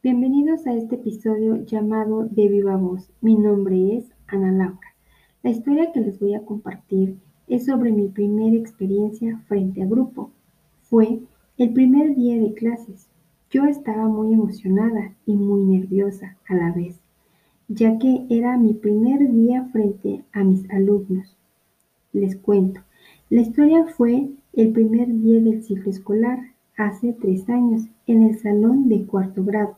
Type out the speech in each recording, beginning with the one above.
Bienvenidos a este episodio llamado De Viva Voz. Mi nombre es Ana Laura. La historia que les voy a compartir es sobre mi primera experiencia frente a grupo. Fue el primer día de clases. Yo estaba muy emocionada y muy nerviosa a la vez, ya que era mi primer día frente a mis alumnos. Les cuento, la historia fue el primer día del ciclo escolar hace tres años en el salón de cuarto grado.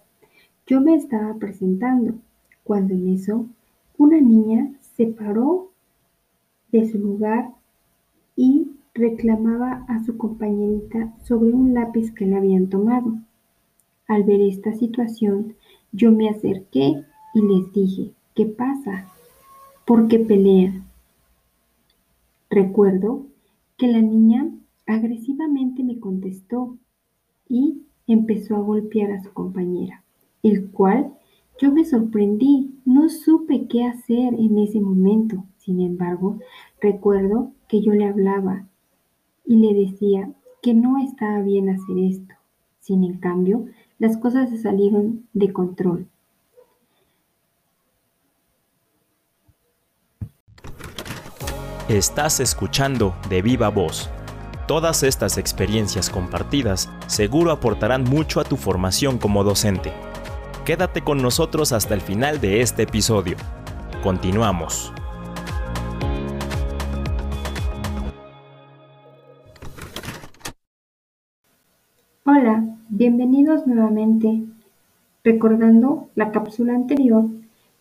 Yo me estaba presentando cuando en eso una niña se paró de su lugar y reclamaba a su compañerita sobre un lápiz que le habían tomado. Al ver esta situación, yo me acerqué y les dije, ¿qué pasa? ¿Por qué pelean? Recuerdo que la niña agresivamente me contestó y empezó a golpear a su compañera, el cual yo me sorprendí, no supe qué hacer en ese momento. Sin embargo, recuerdo que yo le hablaba y le decía que no estaba bien hacer esto. Sin en cambio, las cosas se salieron de control. Estás escuchando de viva voz Todas estas experiencias compartidas seguro aportarán mucho a tu formación como docente. Quédate con nosotros hasta el final de este episodio. Continuamos. Hola, bienvenidos nuevamente. Recordando la cápsula anterior,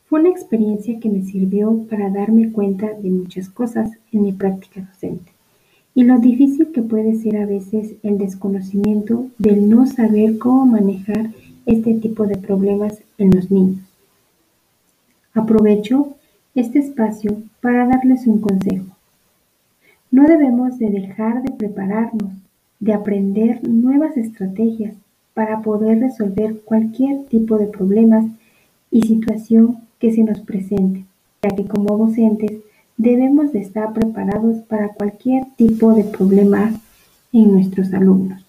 fue una experiencia que me sirvió para darme cuenta de muchas cosas en mi práctica docente y lo difícil que puede ser a veces el desconocimiento del no saber cómo manejar este tipo de problemas en los niños. Aprovecho este espacio para darles un consejo. No debemos de dejar de prepararnos, de aprender nuevas estrategias para poder resolver cualquier tipo de problemas y situación que se nos presente, ya que como docentes debemos de estar preparados para cualquier tipo de problema en nuestros alumnos.